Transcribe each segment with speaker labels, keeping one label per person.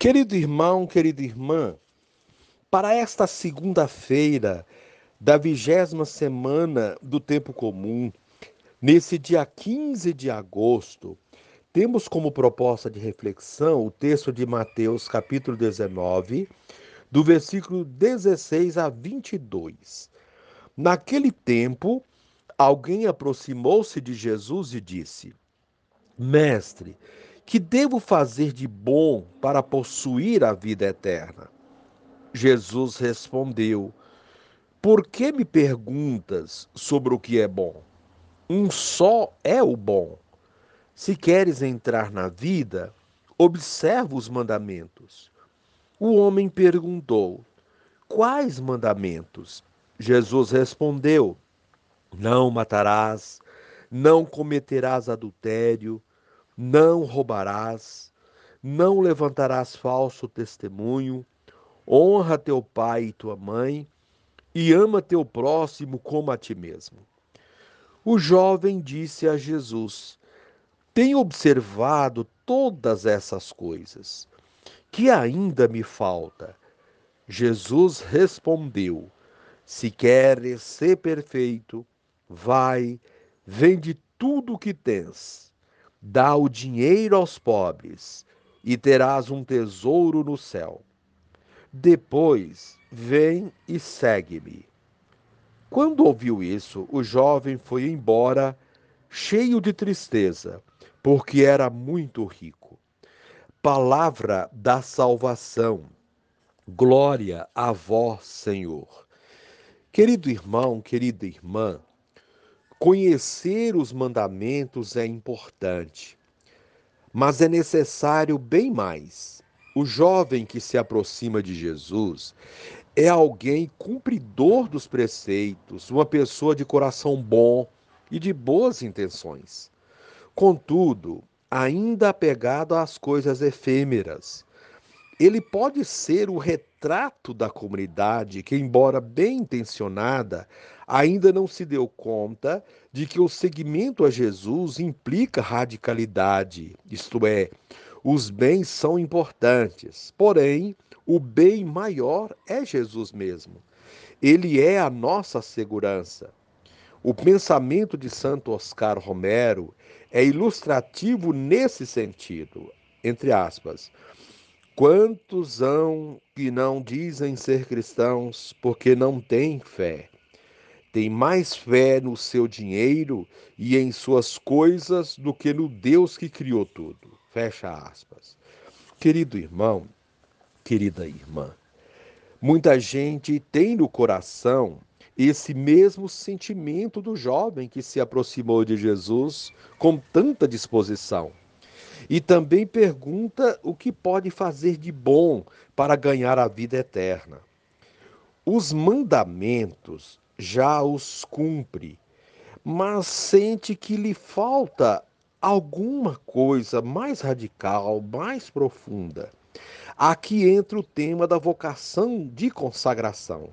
Speaker 1: Querido irmão, querida irmã, para esta segunda-feira da vigésima semana do tempo comum, nesse dia 15 de agosto, temos como proposta de reflexão o texto de Mateus, capítulo 19, do versículo 16 a 22. Naquele tempo, alguém aproximou-se de Jesus e disse: Mestre, que devo fazer de bom para possuir a vida eterna? Jesus respondeu: Por que me perguntas sobre o que é bom? Um só é o bom. Se queres entrar na vida, observa os mandamentos. O homem perguntou: Quais mandamentos? Jesus respondeu: Não matarás, não cometerás adultério não roubarás, não levantarás falso testemunho, honra teu pai e tua mãe, e ama teu próximo como a ti mesmo. O jovem disse a Jesus: Tenho observado todas essas coisas. Que ainda me falta? Jesus respondeu: Se queres ser perfeito, vai, vende tudo o que tens Dá o dinheiro aos pobres e terás um tesouro no céu. Depois, vem e segue-me. Quando ouviu isso, o jovem foi embora, cheio de tristeza, porque era muito rico. Palavra da salvação. Glória a vós, Senhor. Querido irmão, querida irmã, Conhecer os mandamentos é importante, mas é necessário bem mais. O jovem que se aproxima de Jesus é alguém cumpridor dos preceitos, uma pessoa de coração bom e de boas intenções. Contudo, ainda apegado às coisas efêmeras, ele pode ser o retrato da comunidade que, embora bem intencionada, ainda não se deu conta de que o seguimento a Jesus implica radicalidade, isto é, os bens são importantes, porém, o bem maior é Jesus mesmo. Ele é a nossa segurança. O pensamento de Santo Oscar Romero é ilustrativo nesse sentido. Entre aspas, Quantos hão que não dizem ser cristãos porque não têm fé? Tem mais fé no seu dinheiro e em suas coisas do que no Deus que criou tudo. Fecha aspas. Querido irmão, querida irmã, muita gente tem no coração esse mesmo sentimento do jovem que se aproximou de Jesus com tanta disposição e também pergunta o que pode fazer de bom para ganhar a vida eterna. Os mandamentos já os cumpre, mas sente que lhe falta alguma coisa mais radical, mais profunda. Aqui entra o tema da vocação de consagração,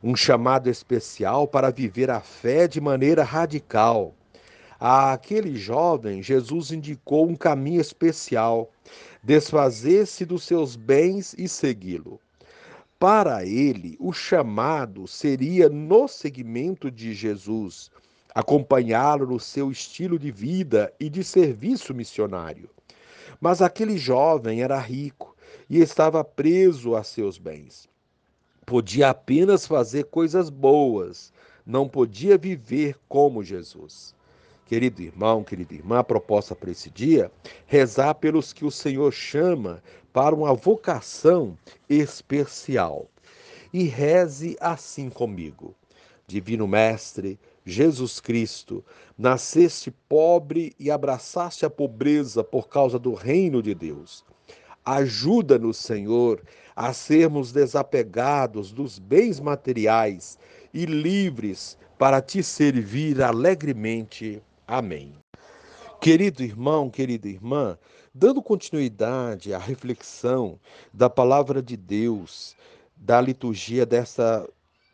Speaker 1: um chamado especial para viver a fé de maneira radical, Àquele jovem, Jesus indicou um caminho especial: desfazer-se dos seus bens e segui-lo. Para ele, o chamado seria no seguimento de Jesus, acompanhá-lo no seu estilo de vida e de serviço missionário. Mas aquele jovem era rico e estava preso a seus bens. Podia apenas fazer coisas boas, não podia viver como Jesus. Querido irmão, querida irmã, a proposta para esse dia, rezar pelos que o Senhor chama para uma vocação especial. E reze assim comigo. Divino Mestre, Jesus Cristo, nasceste pobre e abraçaste a pobreza por causa do reino de Deus. Ajuda-nos, Senhor, a sermos desapegados dos bens materiais e livres para te servir alegremente Amém. Querido irmão, querida irmã, dando continuidade à reflexão da palavra de Deus, da liturgia dessa,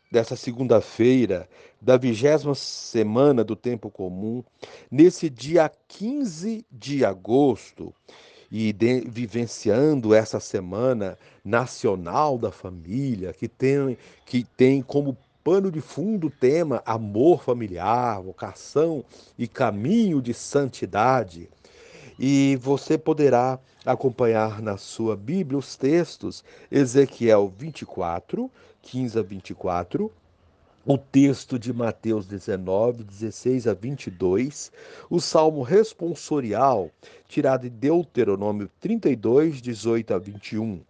Speaker 1: dessa segunda-feira, da vigésima semana do tempo comum, nesse dia 15 de agosto, e de, vivenciando essa semana nacional da família, que tem, que tem como pano de fundo o tema amor familiar, vocação e caminho de santidade. E você poderá acompanhar na sua Bíblia os textos Ezequiel 24, 15 a 24, o texto de Mateus 19, 16 a 22, o salmo responsorial, tirado de Deuteronômio 32, 18 a 21.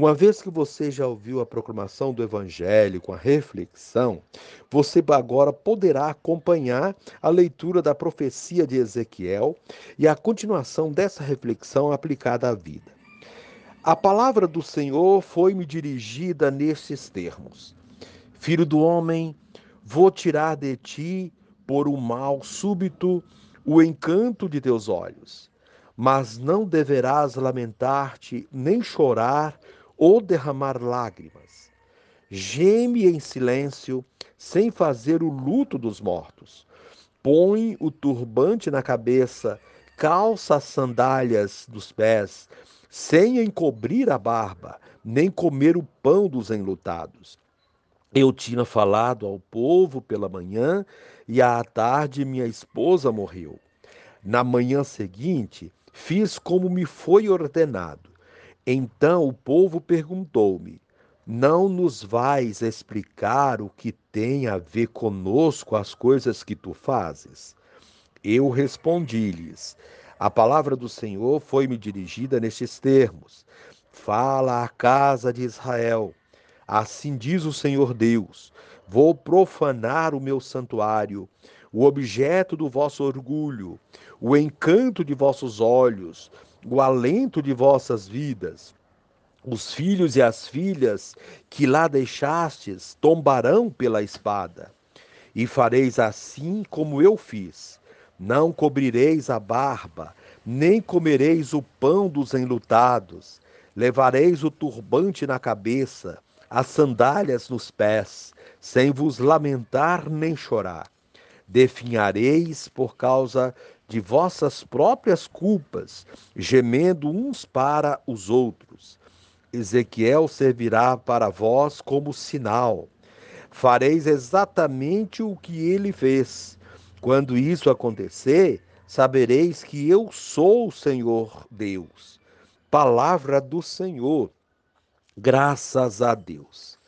Speaker 1: Uma vez que você já ouviu a proclamação do Evangelho com a reflexão, você agora poderá acompanhar a leitura da profecia de Ezequiel e a continuação dessa reflexão aplicada à vida. A palavra do Senhor foi-me dirigida nestes termos: Filho do homem, vou tirar de ti, por um mal súbito, o encanto de teus olhos. Mas não deverás lamentar-te, nem chorar ou derramar lágrimas. Geme em silêncio, sem fazer o luto dos mortos. Põe o turbante na cabeça, calça as sandálias dos pés, sem encobrir a barba, nem comer o pão dos enlutados eu tinha falado ao povo pela manhã e à tarde minha esposa morreu. Na manhã seguinte, fiz como me foi ordenado. Então o povo perguntou-me: Não nos vais explicar o que tem a ver conosco as coisas que tu fazes? Eu respondi-lhes: A palavra do Senhor foi-me dirigida nestes termos: Fala à casa de Israel Assim diz o Senhor Deus: Vou profanar o meu santuário, o objeto do vosso orgulho, o encanto de vossos olhos, o alento de vossas vidas. Os filhos e as filhas que lá deixastes tombarão pela espada. E fareis assim como eu fiz. Não cobrireis a barba, nem comereis o pão dos enlutados. Levareis o turbante na cabeça, as sandálias nos pés, sem vos lamentar nem chorar. Definhareis por causa de vossas próprias culpas, gemendo uns para os outros. Ezequiel servirá para vós como sinal. Fareis exatamente o que ele fez. Quando isso acontecer, sabereis que eu sou o Senhor Deus. Palavra do Senhor. Graças a Deus.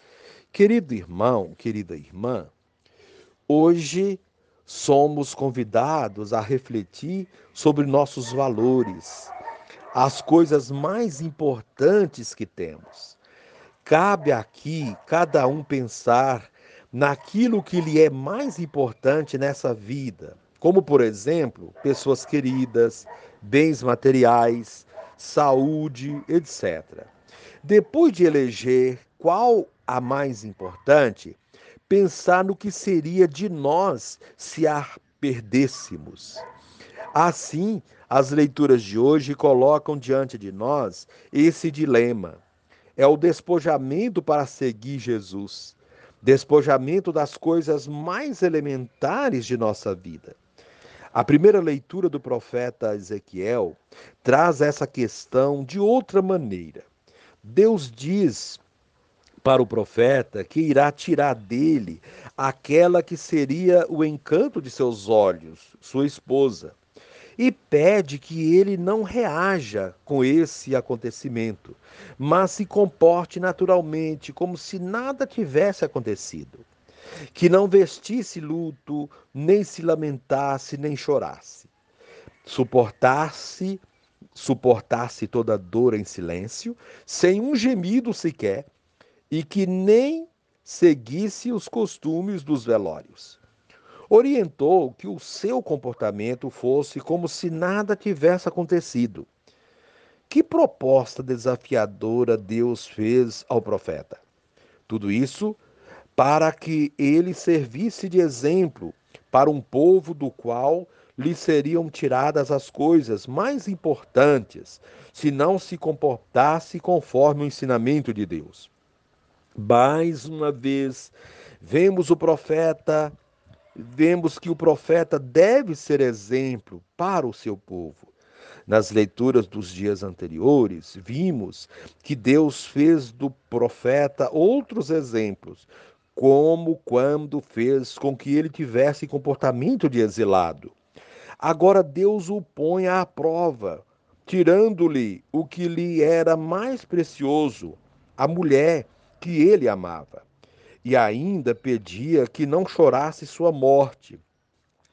Speaker 1: Querido irmão, querida irmã, hoje somos convidados a refletir sobre nossos valores, as coisas mais importantes que temos. Cabe aqui cada um pensar naquilo que lhe é mais importante nessa vida, como, por exemplo, pessoas queridas, bens materiais, saúde, etc. Depois de eleger qual a mais importante, pensar no que seria de nós se a perdêssemos. Assim, as leituras de hoje colocam diante de nós esse dilema. É o despojamento para seguir Jesus, despojamento das coisas mais elementares de nossa vida. A primeira leitura do profeta Ezequiel traz essa questão de outra maneira. Deus diz para o profeta que irá tirar dele aquela que seria o encanto de seus olhos, sua esposa, e pede que ele não reaja com esse acontecimento, mas se comporte naturalmente, como se nada tivesse acontecido. Que não vestisse luto, nem se lamentasse, nem chorasse. Suportar-se suportasse toda dor em silêncio, sem um gemido sequer, e que nem seguisse os costumes dos velórios. Orientou que o seu comportamento fosse como se nada tivesse acontecido. Que proposta desafiadora Deus fez ao profeta? Tudo isso para que ele servisse de exemplo para um povo do qual lhe seriam tiradas as coisas mais importantes se não se comportasse conforme o ensinamento de Deus. Mais uma vez, vemos o profeta, vemos que o profeta deve ser exemplo para o seu povo. nas leituras dos dias anteriores, vimos que Deus fez do profeta outros exemplos, como quando fez com que ele tivesse comportamento de exilado. Agora Deus o põe à prova, tirando-lhe o que lhe era mais precioso, a mulher que ele amava. E ainda pedia que não chorasse sua morte.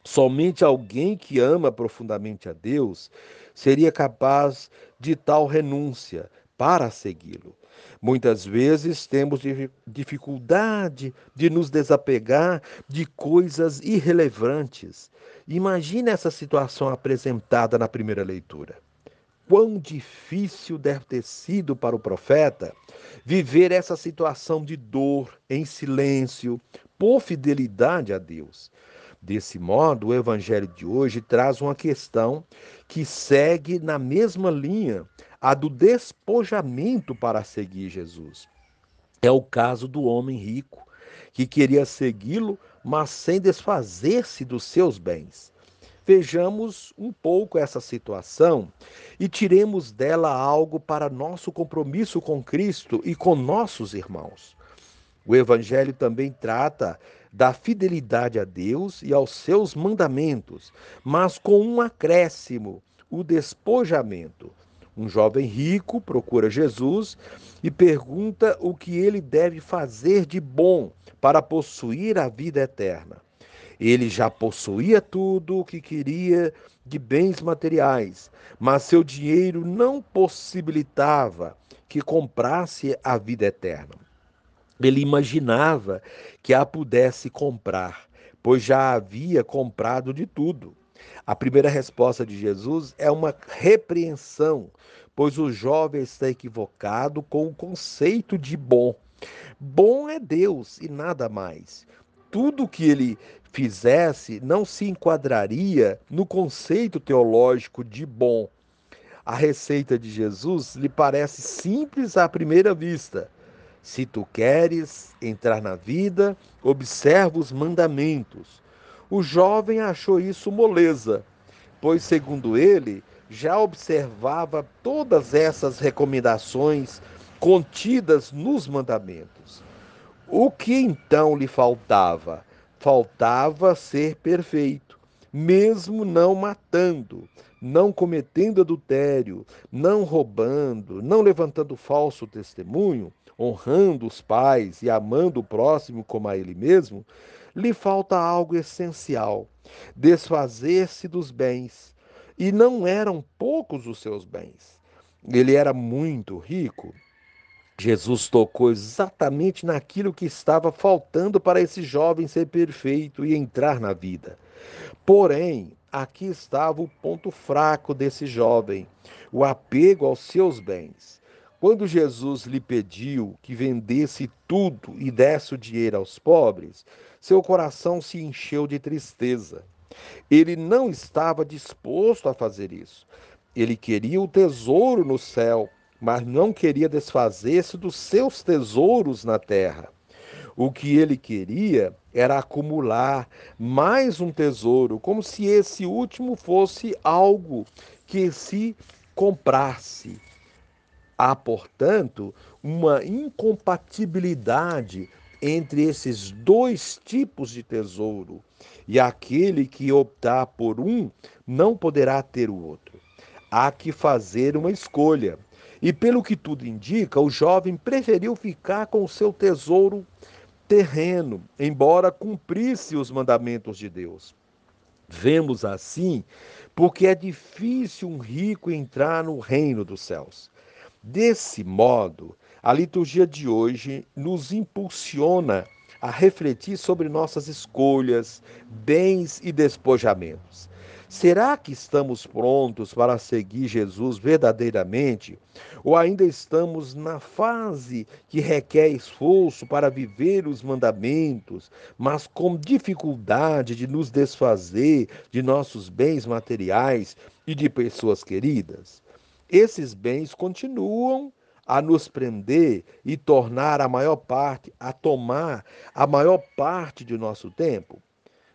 Speaker 1: Somente alguém que ama profundamente a Deus seria capaz de tal renúncia para segui-lo. Muitas vezes temos dificuldade de nos desapegar de coisas irrelevantes. Imagine essa situação apresentada na primeira leitura. Quão difícil deve ter sido para o profeta viver essa situação de dor em silêncio, por fidelidade a Deus. Desse modo, o evangelho de hoje traz uma questão que segue na mesma linha, a do despojamento para seguir Jesus. É o caso do homem rico, que queria segui-lo, mas sem desfazer-se dos seus bens. Vejamos um pouco essa situação e tiremos dela algo para nosso compromisso com Cristo e com nossos irmãos. O Evangelho também trata da fidelidade a Deus e aos seus mandamentos, mas com um acréscimo, o despojamento. Um jovem rico procura Jesus e pergunta o que ele deve fazer de bom para possuir a vida eterna. Ele já possuía tudo o que queria de bens materiais, mas seu dinheiro não possibilitava que comprasse a vida eterna. Ele imaginava que a pudesse comprar, pois já havia comprado de tudo. A primeira resposta de Jesus é uma repreensão, pois o jovem está equivocado com o conceito de bom. Bom é Deus e nada mais. Tudo que ele fizesse não se enquadraria no conceito teológico de bom. A receita de Jesus lhe parece simples à primeira vista se tu queres entrar na vida, observa os mandamentos. O jovem achou isso moleza, pois, segundo ele, já observava todas essas recomendações contidas nos mandamentos. O que então lhe faltava? Faltava ser perfeito, mesmo não matando, não cometendo adultério, não roubando, não levantando falso testemunho, honrando os pais e amando o próximo como a ele mesmo, lhe falta algo essencial: desfazer-se dos bens. E não eram poucos os seus bens. Ele era muito rico. Jesus tocou exatamente naquilo que estava faltando para esse jovem ser perfeito e entrar na vida. Porém, aqui estava o ponto fraco desse jovem: o apego aos seus bens. Quando Jesus lhe pediu que vendesse tudo e desse o dinheiro aos pobres, seu coração se encheu de tristeza. Ele não estava disposto a fazer isso. Ele queria o tesouro no céu, mas não queria desfazer-se dos seus tesouros na terra. O que ele queria era acumular mais um tesouro, como se esse último fosse algo que se comprasse. Há, portanto, uma incompatibilidade entre esses dois tipos de tesouro, e aquele que optar por um não poderá ter o outro. Há que fazer uma escolha. E pelo que tudo indica, o jovem preferiu ficar com o seu tesouro terreno, embora cumprisse os mandamentos de Deus. Vemos assim porque é difícil um rico entrar no reino dos céus. Desse modo, a liturgia de hoje nos impulsiona a refletir sobre nossas escolhas, bens e despojamentos. Será que estamos prontos para seguir Jesus verdadeiramente? Ou ainda estamos na fase que requer esforço para viver os mandamentos, mas com dificuldade de nos desfazer de nossos bens materiais e de pessoas queridas? esses bens continuam a nos prender e tornar a maior parte, a tomar a maior parte de nosso tempo.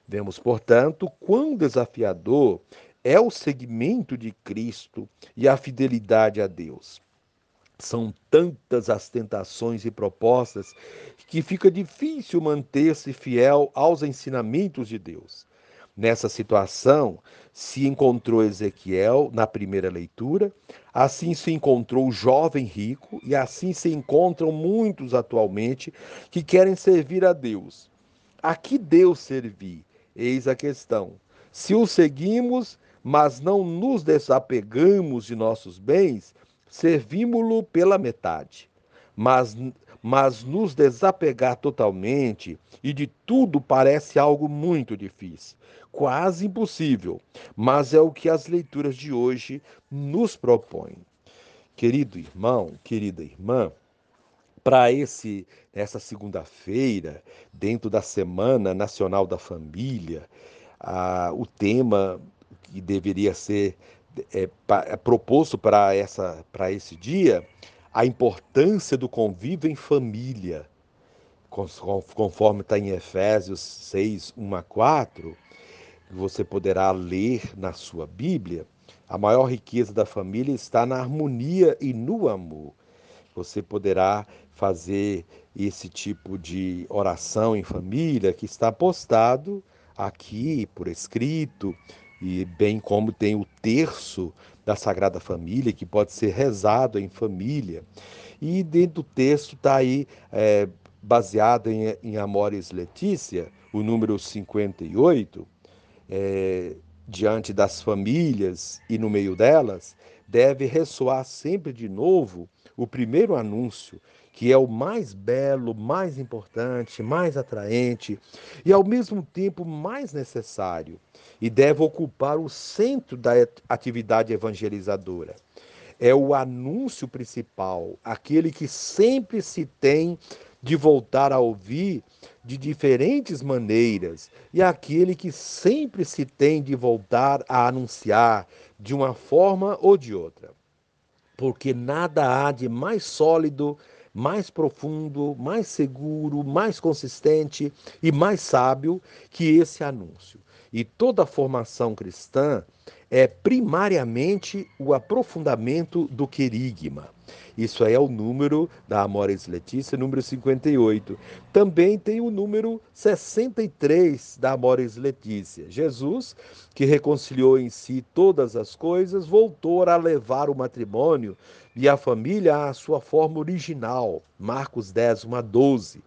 Speaker 1: Vemos, portanto, quão desafiador é o seguimento de Cristo e a fidelidade a Deus. São tantas as tentações e propostas que fica difícil manter-se fiel aos ensinamentos de Deus. Nessa situação se encontrou Ezequiel na primeira leitura, assim se encontrou o jovem rico e assim se encontram muitos atualmente que querem servir a Deus. A que Deus servir? Eis a questão. Se o seguimos, mas não nos desapegamos de nossos bens, servimos-lo pela metade. Mas mas nos desapegar totalmente e de tudo parece algo muito difícil, quase impossível, mas é o que as leituras de hoje nos propõem. Querido irmão, querida irmã, para esse essa segunda-feira, dentro da Semana Nacional da Família, ah, o tema que deveria ser é, é proposto para essa para esse dia a importância do convívio em família, conforme está em Efésios 6, 1 a 4, você poderá ler na sua Bíblia, a maior riqueza da família está na harmonia e no amor. Você poderá fazer esse tipo de oração em família que está postado aqui por escrito, e bem como tem o terço da Sagrada Família, que pode ser rezado em família. E dentro do texto está aí, é, baseado em, em Amores Letícia, o número 58, é, diante das famílias e no meio delas, deve ressoar sempre de novo o primeiro anúncio, que é o mais belo, mais importante, mais atraente e ao mesmo tempo mais necessário, e deve ocupar o centro da atividade evangelizadora. É o anúncio principal, aquele que sempre se tem de voltar a ouvir de diferentes maneiras e aquele que sempre se tem de voltar a anunciar de uma forma ou de outra. Porque nada há de mais sólido, mais profundo, mais seguro, mais consistente e mais sábio que esse anúncio. E toda formação cristã é primariamente o aprofundamento do querigma. Isso aí é o número da Amores Letícia, número 58. Também tem o número 63 da Amores Letícia. Jesus, que reconciliou em si todas as coisas, voltou a levar o matrimônio e a família à sua forma original. Marcos 10, 1 a 12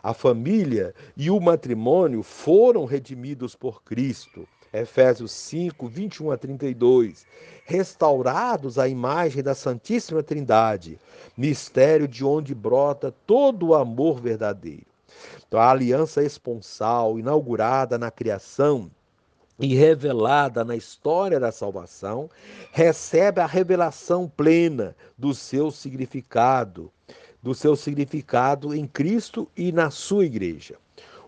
Speaker 1: a família e o matrimônio foram redimidos por Cristo. Efésios 5, 21 a 32. Restaurados à imagem da Santíssima Trindade, mistério de onde brota todo o amor verdadeiro. Então, a aliança esponsal, inaugurada na criação, e revelada na história da salvação, recebe a revelação plena do seu significado, do seu significado em Cristo e na sua igreja.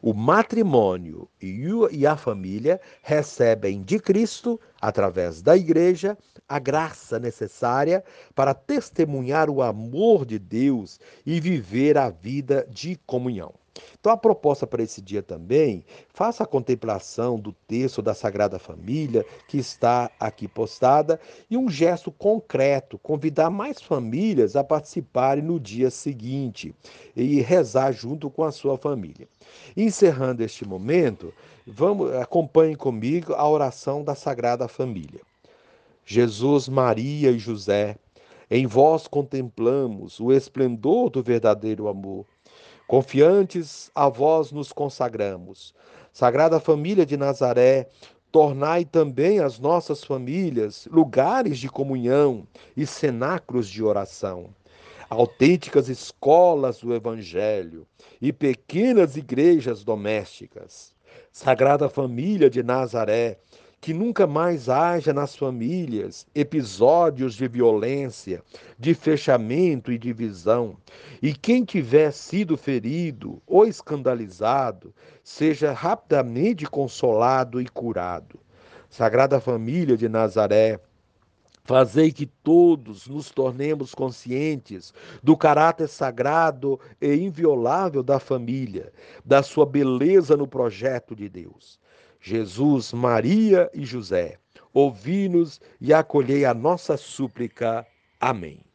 Speaker 1: O matrimônio e a família recebem de Cristo, através da igreja, a graça necessária para testemunhar o amor de Deus e viver a vida de comunhão. Então, a proposta para esse dia também, faça a contemplação do texto da Sagrada Família, que está aqui postada, e um gesto concreto, convidar mais famílias a participarem no dia seguinte e rezar junto com a sua família. Encerrando este momento, vamos acompanhe comigo a oração da Sagrada Família. Jesus, Maria e José, em vós contemplamos o esplendor do verdadeiro amor Confiantes a vós nos consagramos. Sagrada Família de Nazaré, tornai também as nossas famílias lugares de comunhão e cenáculos de oração, autênticas escolas do Evangelho e pequenas igrejas domésticas. Sagrada Família de Nazaré, que nunca mais haja nas famílias episódios de violência, de fechamento e divisão, e quem tiver sido ferido ou escandalizado, seja rapidamente consolado e curado. Sagrada Família de Nazaré, Fazei que todos nos tornemos conscientes do caráter sagrado e inviolável da família, da sua beleza no projeto de Deus. Jesus, Maria e José, ouvi-nos e acolhei a nossa súplica. Amém.